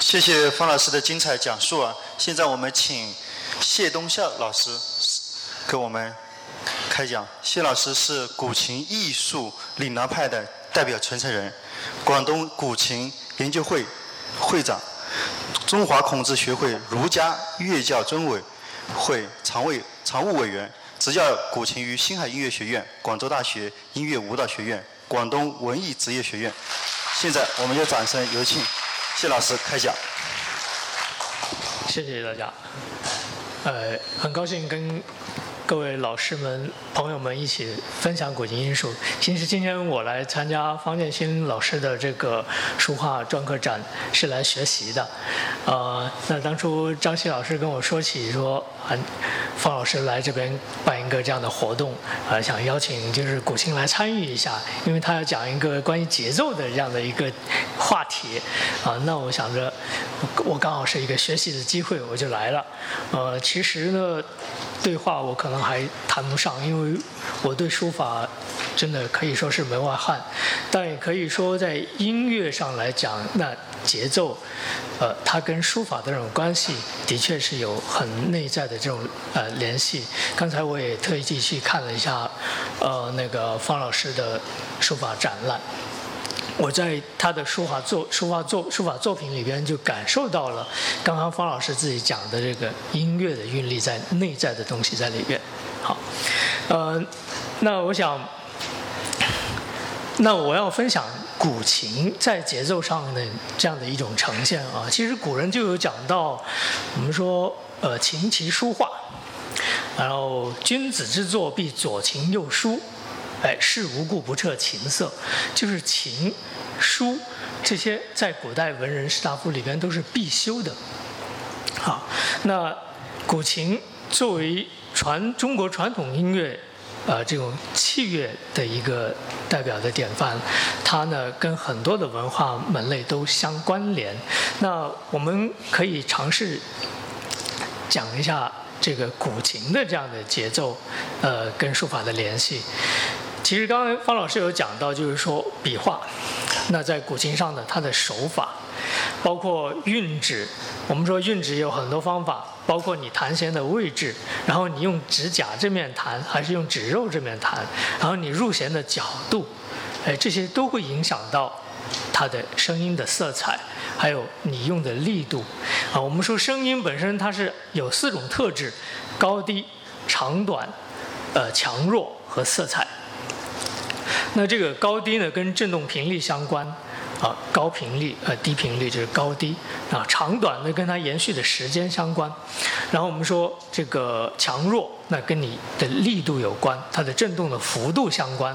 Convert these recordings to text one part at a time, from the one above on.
谢谢方老师的精彩讲述啊！现在我们请谢东孝老师给我们开讲。谢老师是古琴艺术岭南派的代表传承人，广东古琴研究会会长，中华孔子学会儒家乐教专委会常委常务委员，执教古琴于星海音乐学院、广州大学音乐舞蹈学院、广东文艺职业学院。现在我们就掌声有请。谢老师开讲。谢谢大家。呃，很高兴跟各位老师们、朋友们一起分享古琴艺术。其实今天我来参加方建新老师的这个书画专科展是来学习的。呃，那当初张希老师跟我说起说，啊，方老师来这边办一个这样的活动，呃，想邀请就是古琴来参与一下，因为他要讲一个关于节奏的这样的一个话题，啊，那我想着我刚好是一个学习的机会，我就来了。呃，其实呢，对话我可能还谈不上，因为我对书法真的可以说是门外汉，但也可以说在音乐上来讲，那节奏，呃，它跟书法的这种关系的确是有很内在的这种呃联系。刚才我也特意去看了一下，呃，那个方老师的书法展览。我在他的书法作、书法作、书法作品里边就感受到了刚刚方老师自己讲的这个音乐的韵律在内在的东西在里边。好，呃，那我想，那我要分享古琴在节奏上的这样的一种呈现啊。其实古人就有讲到，我们说呃琴棋书画，然后君子之作必左琴右书。哎，事无故不彻琴瑟，就是琴、书这些在古代文人士大夫里边都是必修的。好，那古琴作为传中国传统音乐，呃，这种器乐的一个代表的典范，它呢跟很多的文化门类都相关联。那我们可以尝试讲一下这个古琴的这样的节奏，呃，跟书法的联系。其实刚才方老师有讲到，就是说笔画，那在古琴上的它的手法，包括运指，我们说运指有很多方法，包括你弹弦的位置，然后你用指甲这面弹还是用指肉这面弹，然后你入弦的角度，哎，这些都会影响到它的声音的色彩，还有你用的力度。啊，我们说声音本身它是有四种特质：高低、长短、呃强弱和色彩。那这个高低呢，跟振动频率相关，啊，高频率呃低频率就是高低，啊，长短呢跟它延续的时间相关，然后我们说这个强弱，那跟你的力度有关，它的振动的幅度相关，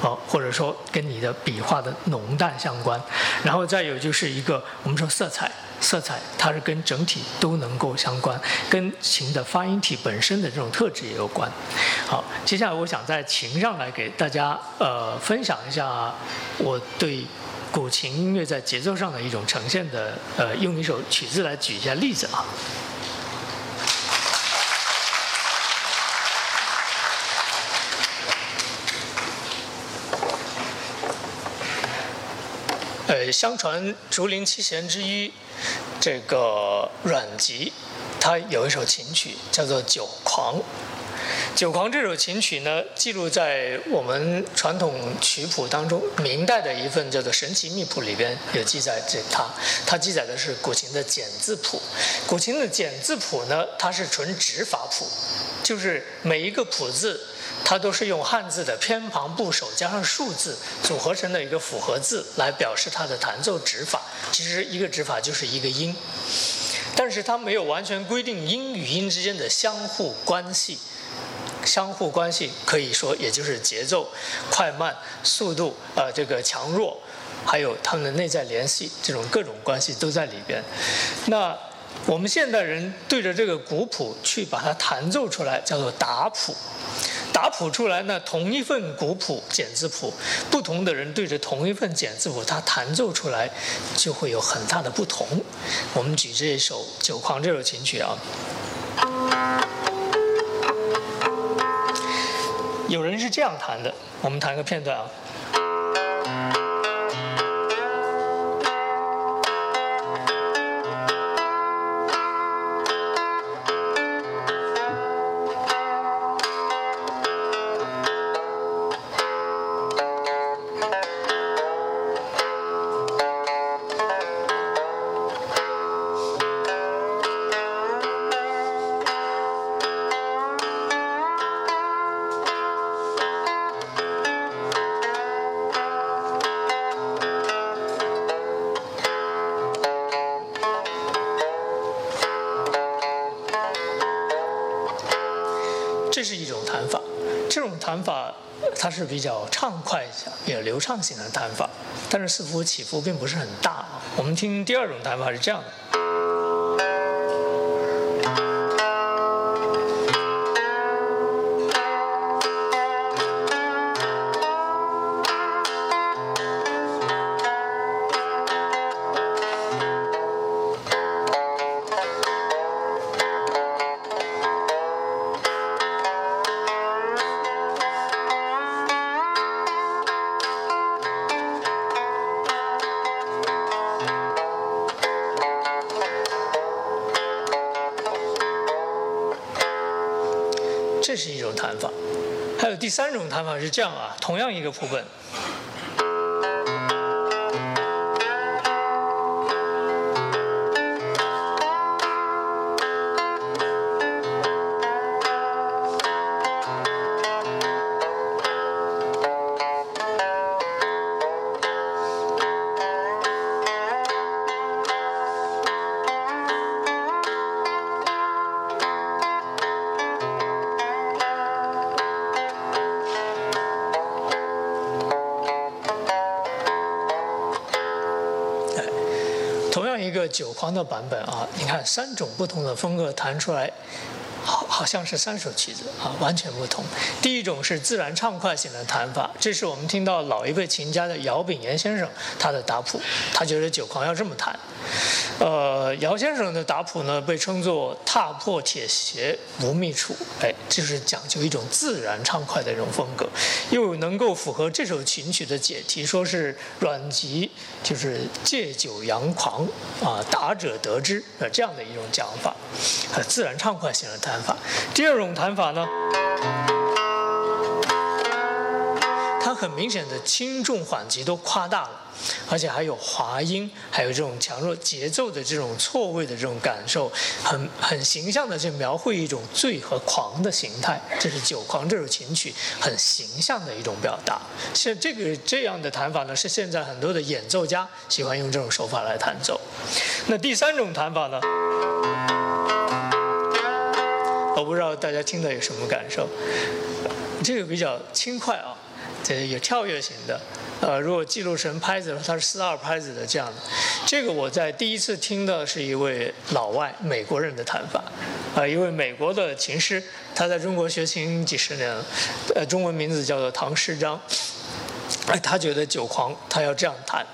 啊，或者说跟你的笔画的浓淡相关，然后再有就是一个我们说色彩。色彩它是跟整体都能够相关，跟琴的发音体本身的这种特质也有关。好，接下来我想在琴上来给大家呃分享一下我对古琴音乐在节奏上的一种呈现的呃，用一首曲子来举一下例子啊。相传竹林七贤之一。这个阮籍，他有一首琴曲叫做《酒狂》。《酒狂》这首琴曲呢，记录在我们传统曲谱当中，明代的一份叫做《神奇秘谱》里边有记载。这它，它记载的是古琴的简字谱。古琴的简字谱呢，它是纯指法谱，就是每一个谱字。它都是用汉字的偏旁部首加上数字组合成的一个复合字来表示它的弹奏指法。其实一个指法就是一个音，但是它没有完全规定音与音之间的相互关系。相互关系可以说也就是节奏、快慢、速度、呃这个强弱，还有它们的内在联系，这种各种关系都在里边。那我们现代人对着这个古谱去把它弹奏出来，叫做打谱。打谱出来呢，同一份古谱简字谱，不同的人对着同一份简字谱，他弹奏出来就会有很大的不同。我们举这一首《酒狂》这首琴曲啊，有人是这样弹的，我们弹个片段啊。弹法它是比较畅快、比较流畅型的弹法，但是似乎起伏并不是很大。我们听第二种弹法是这样的。第三种谈法是这样啊，同样一个谱本。九狂的版本啊，你看三种不同的风格弹出来。好，好像是三首曲子啊，完全不同。第一种是自然畅快型的弹法，这是我们听到老一辈琴家的姚炳炎先生他的答谱，他觉得九狂要这么弹。呃，姚先生的打谱呢，被称作踏破铁鞋无觅处，哎，就是讲究一种自然畅快的一种风格，又能够符合这首琴曲的解题，说是阮籍就是借酒扬狂啊，打者得之呃这样的一种讲法，呃，自然畅快型的。弹法，第二种弹法呢，它很明显的轻重缓急都夸大了，而且还有滑音，还有这种强弱节奏的这种错位的这种感受，很很形象的去描绘一种醉和狂的形态。这是《酒狂》这首琴曲很形象的一种表达。像这个这样的弹法呢，是现在很多的演奏家喜欢用这种手法来弹奏。那第三种弹法呢？我不知道大家听的有什么感受，这个比较轻快啊，这有跳跃型的，呃，如果记录成拍子的话，它是四二拍子的这样的。这个我在第一次听的是一位老外美国人的弹法，呃，一位美国的琴师，他在中国学琴几十年了，呃，中文名字叫做唐诗章，哎，他觉得酒狂，他要这样弹。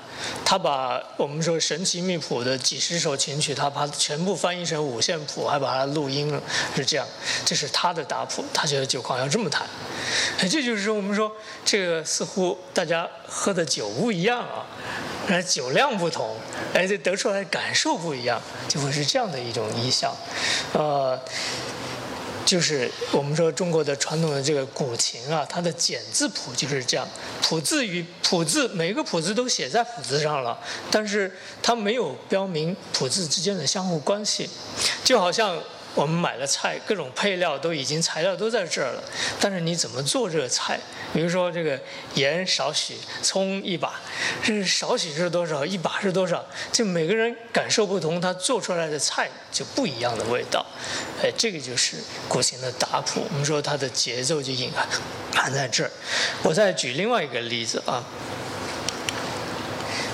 他把我们说神奇密谱的几十首琴曲，他把全部翻译成五线谱，还把它录音了，是这样。这是他的打谱，他觉得酒狂要这么弹。这就是说我们说这个似乎大家喝的酒不一样啊，哎，酒量不同，哎，这得出来感受不一样，就会是这样的一种意象，呃。就是我们说中国的传统的这个古琴啊，它的简字谱就是这样，谱字与谱字每一个谱字都写在谱字上了，但是它没有标明谱字之间的相互关系，就好像。我们买了菜，各种配料都已经材料都在这儿了，但是你怎么做这个菜？比如说这个盐少许，葱一把，这少许是多少，一把是多少？就每个人感受不同，他做出来的菜就不一样的味道。哎，这个就是古琴的打谱。我们说它的节奏就隐含在这儿。我再举另外一个例子啊。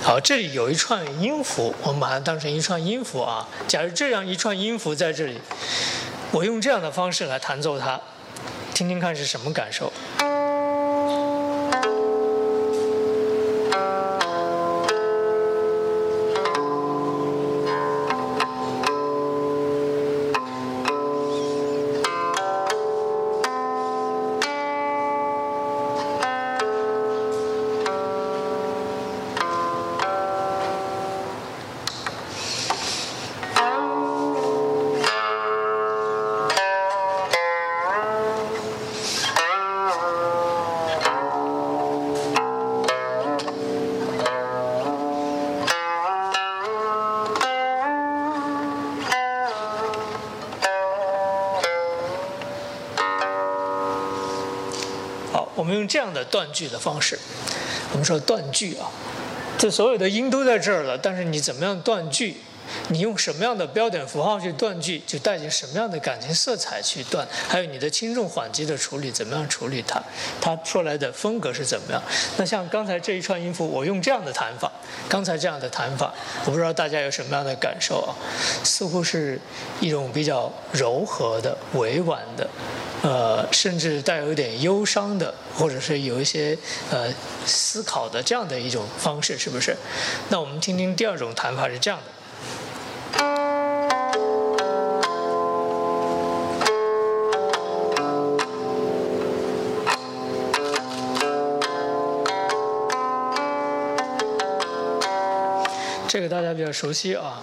好，这里有一串音符，我们把它当成一串音符啊。假如这样一串音符在这里，我用这样的方式来弹奏它，听听看是什么感受。这样的断句的方式，我们说断句啊，这所有的音都在这儿了，但是你怎么样断句？你用什么样的标点符号去断句，就带进什么样的感情色彩去断，还有你的轻重缓急的处理，怎么样处理它，它出来的风格是怎么样？那像刚才这一串音符，我用这样的弹法，刚才这样的弹法，我不知道大家有什么样的感受啊？似乎是一种比较柔和的、委婉的，呃，甚至带有一点忧伤的，或者是有一些呃思考的这样的一种方式，是不是？那我们听听第二种弹法是这样的。这个大家比较熟悉啊。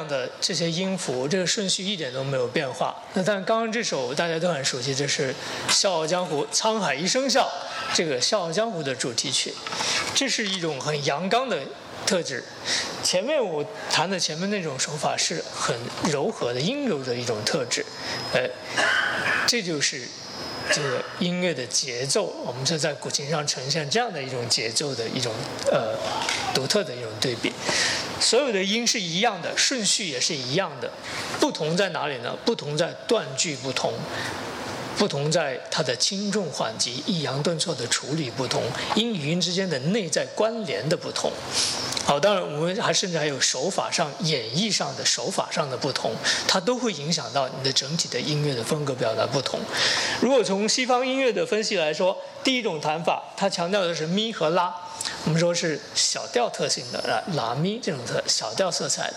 样的这些音符，这个顺序一点都没有变化。那但刚刚这首大家都很熟悉，这是《笑傲江湖》“沧海一声笑”这个《笑傲江湖》的主题曲，这是一种很阳刚的特质。前面我弹的前面那种手法是很柔和的、阴柔的一种特质，呃，这就是这个音乐的节奏。我们就在古琴上呈现这样的一种节奏的一种呃独特的一种对比。所有的音是一样的，顺序也是一样的，不同在哪里呢？不同在断句不同。不同在它的轻重缓急、抑扬顿挫的处理不同，音与音之间的内在关联的不同。好，当然我们还甚至还有手法上、演绎上的手法上的不同，它都会影响到你的整体的音乐的风格表达不同。如果从西方音乐的分析来说，第一种弹法，它强调的是咪和拉，我们说是小调特性的拉拉咪这种特小调色彩。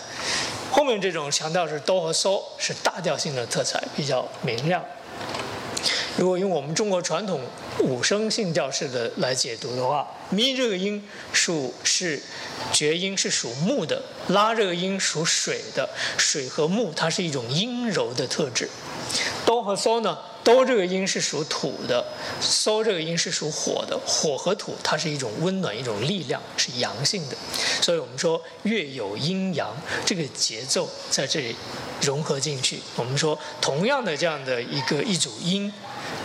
后面这种强调是哆和嗦，是大调性的特彩，比较明亮。如果用我们中国传统五声性调式的来解读的话，咪这个音属是绝音，是属木的；拉这个音属水的，水和木它是一种阴柔的特质。哆和嗦呢，哆这个音是属土的，嗦这个音是属火的，火和土它是一种温暖，一种力量，是阳性的。所以我们说乐有阴阳，这个节奏在这里融合进去。我们说同样的这样的一个一组音。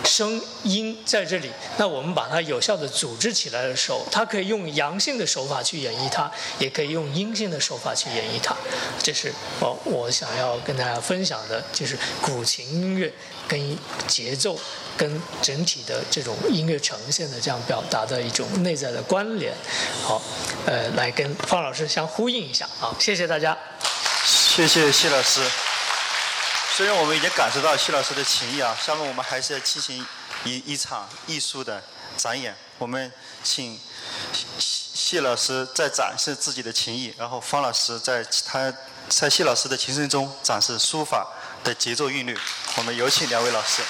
声音在这里，那我们把它有效的组织起来的时候，它可以用阳性的手法去演绎它，也可以用阴性的手法去演绎它。这是我我想要跟大家分享的，就是古琴音乐跟节奏跟整体的这种音乐呈现的这样表达的一种内在的关联。好，呃，来跟方老师相呼应一下啊，谢谢大家。谢谢谢老师。虽然我们已经感受到谢老师的情谊啊，下面我们还是要进行一一场艺术的展演。我们请谢老师再展示自己的情谊，然后方老师在他在谢老师的琴声中展示书法的节奏韵律。我们有请两位老师。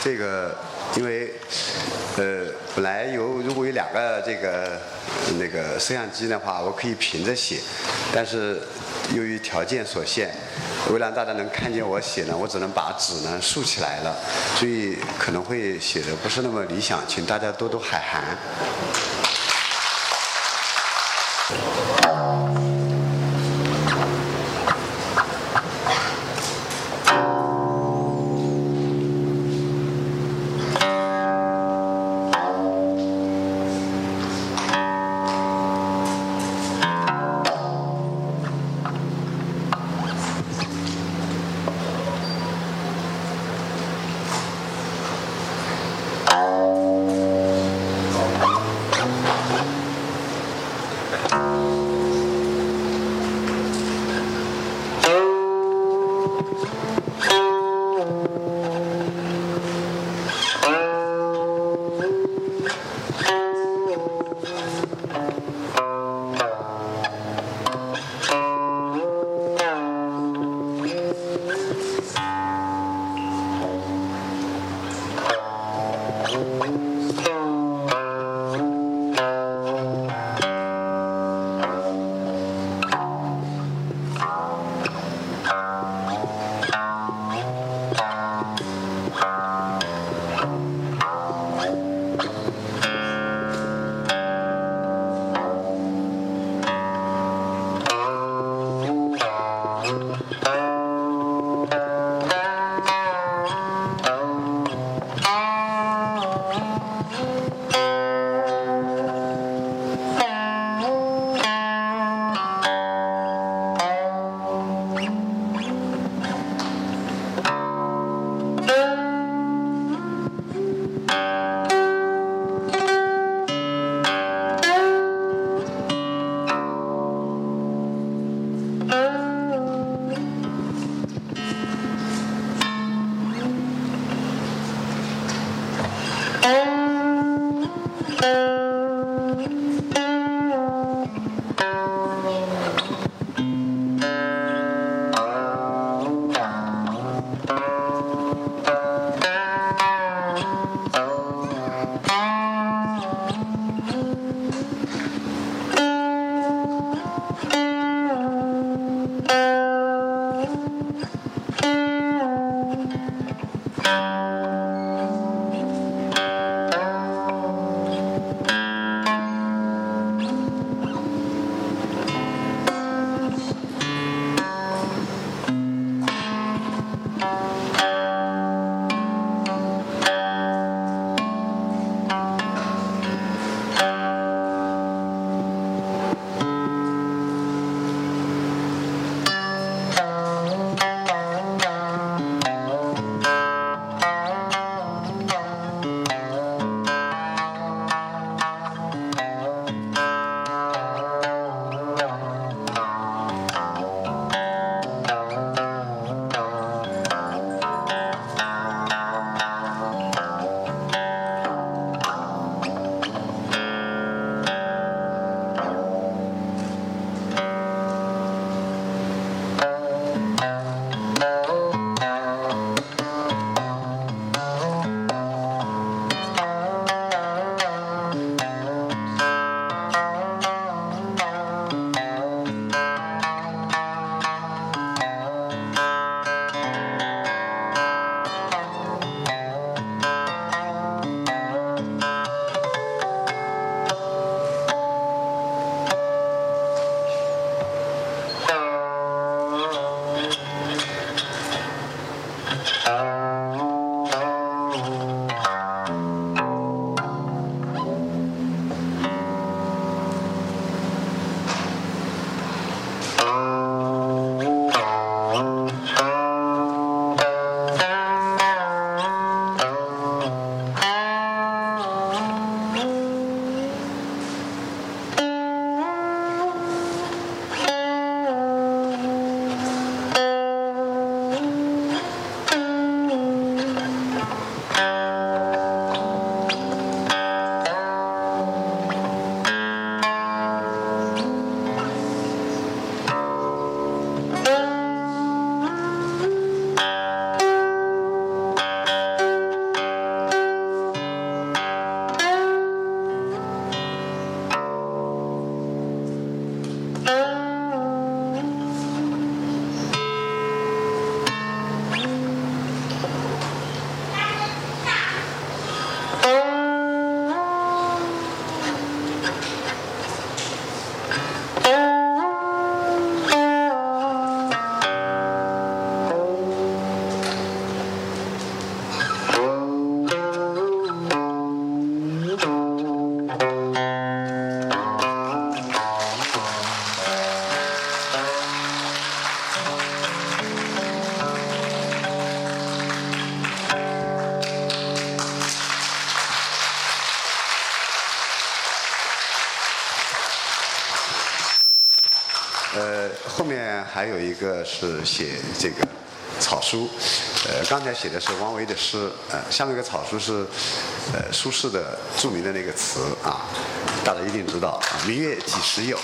这个，因为，呃，本来有如果有两个这个那个摄像机的话，我可以平着写，但是由于条件所限，为了让大家能看见我写呢，我只能把纸呢竖起来了，所以可能会写的不是那么理想，请大家多多海涵。个是写这个草书，呃，刚才写的是王维的诗，呃，下面一个草书是呃苏轼的著名的那个词啊，大家一定知道啊，明月几时有。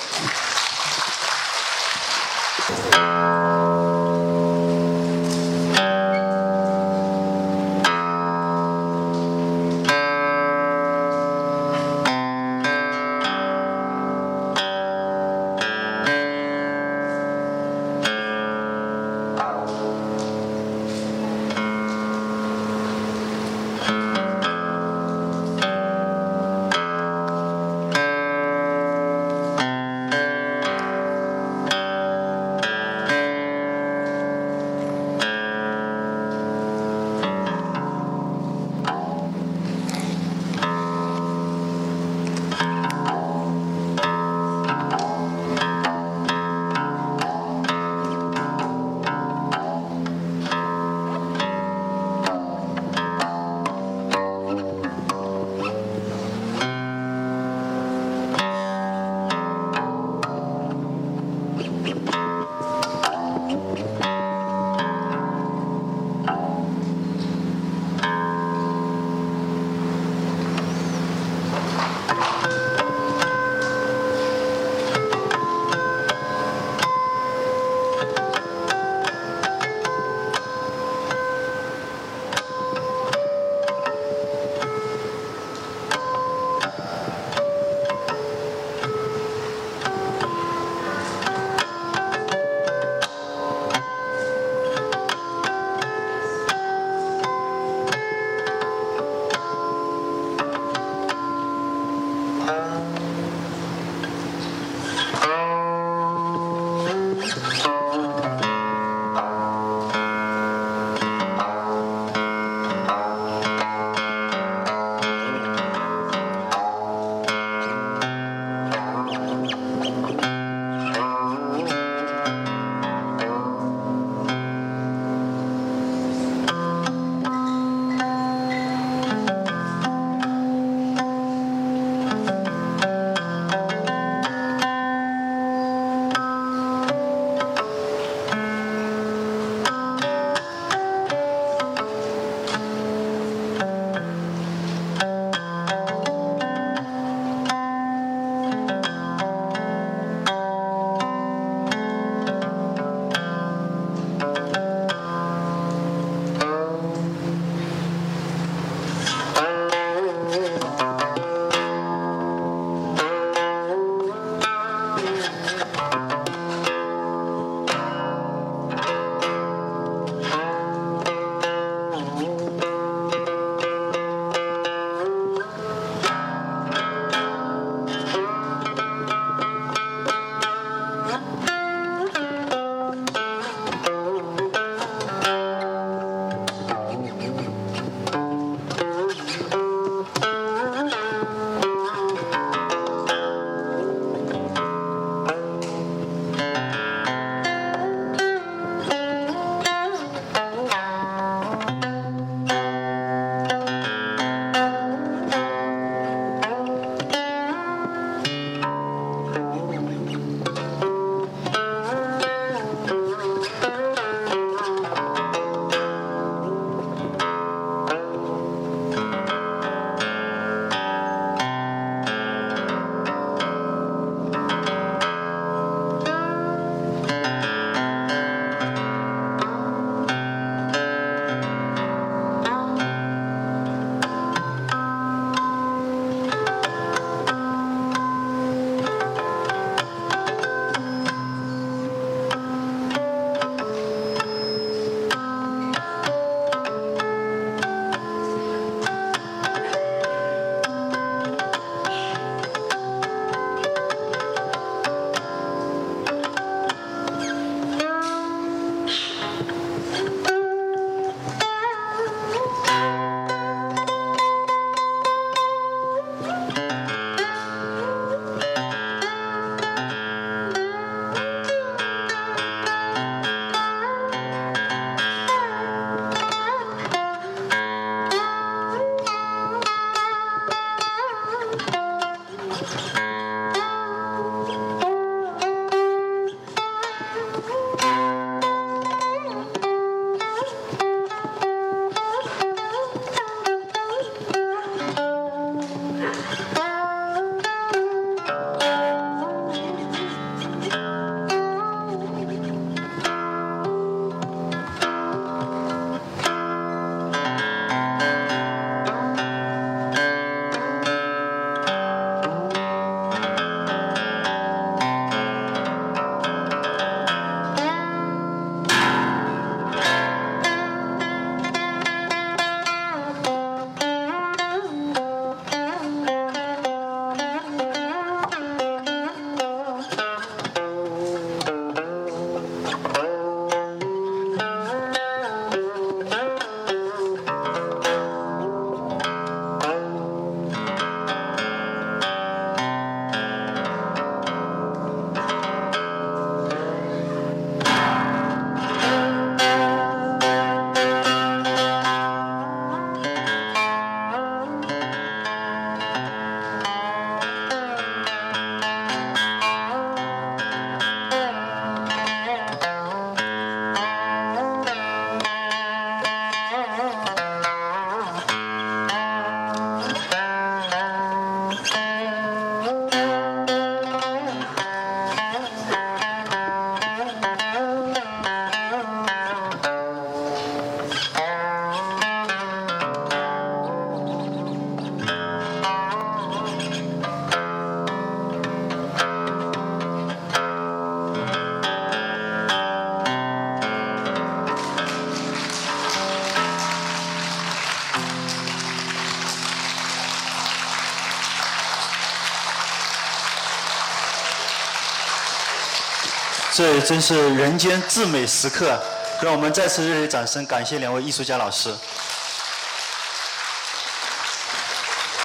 あっ。这真是人间至美时刻，让我们再次热烈掌声感谢两位艺术家老师。